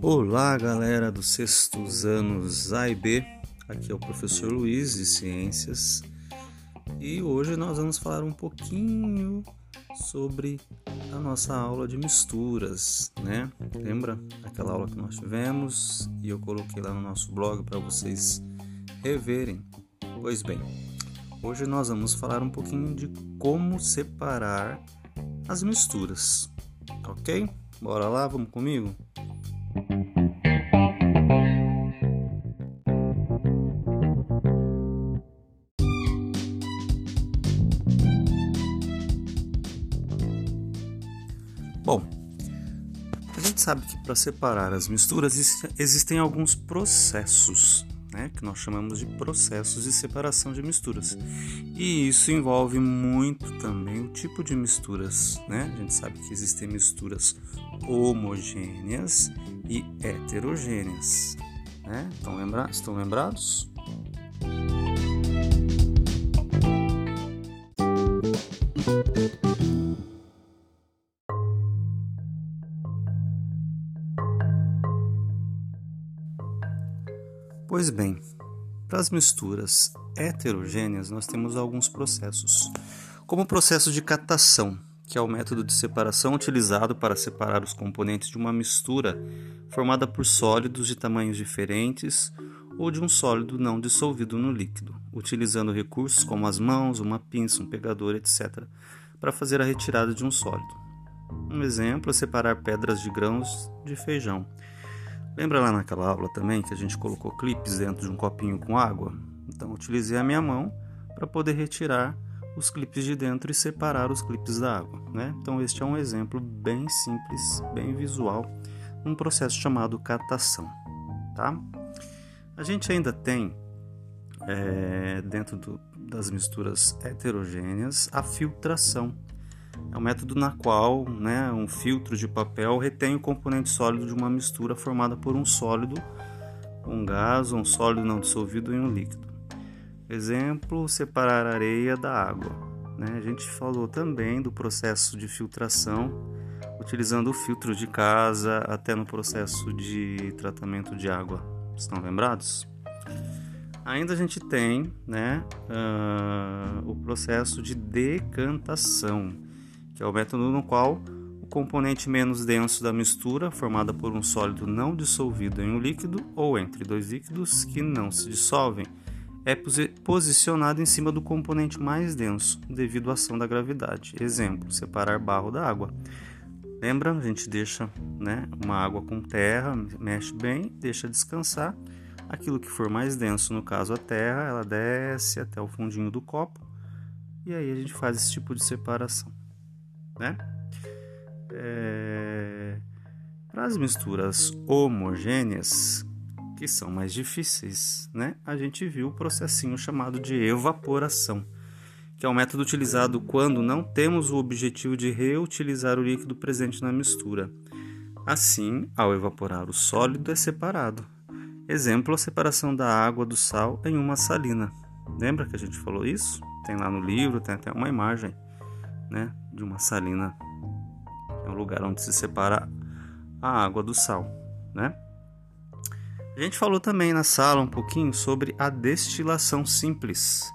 Olá, galera dos sextos anos A e B. Aqui é o professor Luiz de Ciências e hoje nós vamos falar um pouquinho sobre a nossa aula de misturas, né? Lembra aquela aula que nós tivemos e eu coloquei lá no nosso blog para vocês reverem? Pois bem, hoje nós vamos falar um pouquinho de como separar as misturas, ok? Bora lá, vamos comigo? Bom, a gente sabe que para separar as misturas existem alguns processos, né, que nós chamamos de processos de separação de misturas. E isso envolve muito também o tipo de misturas, né? A gente sabe que existem misturas homogêneas e heterogêneas. Né? Estão, lembra estão lembrados? Pois bem, para as misturas heterogêneas nós temos alguns processos, como o processo de catação, que é o método de separação utilizado para separar os componentes de uma mistura formada por sólidos de tamanhos diferentes ou de um sólido não dissolvido no líquido, utilizando recursos como as mãos, uma pinça, um pegador, etc., para fazer a retirada de um sólido. Um exemplo é separar pedras de grãos de feijão. Lembra lá naquela aula também que a gente colocou clipes dentro de um copinho com água? Então utilizei a minha mão para poder retirar os clipes de dentro e separar os clipes da água. Né? Então, este é um exemplo bem simples, bem visual, um processo chamado catação. Tá? A gente ainda tem, é, dentro do, das misturas heterogêneas, a filtração. É um método na qual né, um filtro de papel retém o componente sólido de uma mistura formada por um sólido, um gás, um sólido não dissolvido e um líquido. Exemplo, separar a areia da água. Né? A gente falou também do processo de filtração, utilizando o filtro de casa até no processo de tratamento de água. Estão lembrados? Ainda a gente tem né, uh, o processo de decantação, que é o método no qual o componente menos denso da mistura, formada por um sólido não dissolvido em um líquido ou entre dois líquidos que não se dissolvem, é posicionado em cima do componente mais denso, devido à ação da gravidade. Exemplo: separar barro da água. Lembra? A gente deixa né, uma água com terra, mexe bem, deixa descansar. Aquilo que for mais denso, no caso a terra, ela desce até o fundinho do copo e aí a gente faz esse tipo de separação. Né? É... Para as misturas homogêneas, que são mais difíceis, né? A gente viu o processinho chamado de evaporação, que é um método utilizado quando não temos o objetivo de reutilizar o líquido presente na mistura. Assim, ao evaporar o sólido é separado. Exemplo, a separação da água do sal em uma salina. Lembra que a gente falou isso? Tem lá no livro, tem até uma imagem, né, de uma salina. É um lugar onde se separa a água do sal, né? A gente falou também na sala um pouquinho sobre a destilação simples,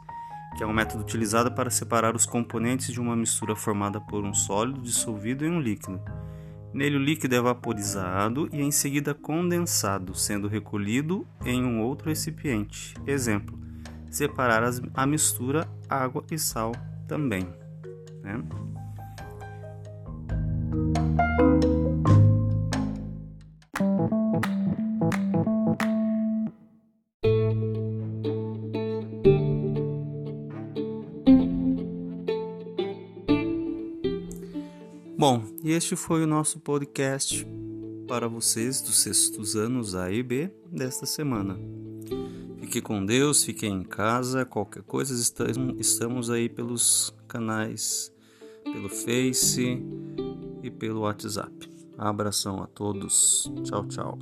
que é um método utilizado para separar os componentes de uma mistura formada por um sólido dissolvido em um líquido. Nele, o líquido é vaporizado e em seguida condensado, sendo recolhido em um outro recipiente. Exemplo: separar a mistura água e sal também. Né? Bom, este foi o nosso podcast para vocês dos sextos anos A e B desta semana. Fique com Deus, fiquem em casa, qualquer coisa estamos aí pelos canais, pelo Face e pelo WhatsApp. Abração a todos. Tchau, tchau.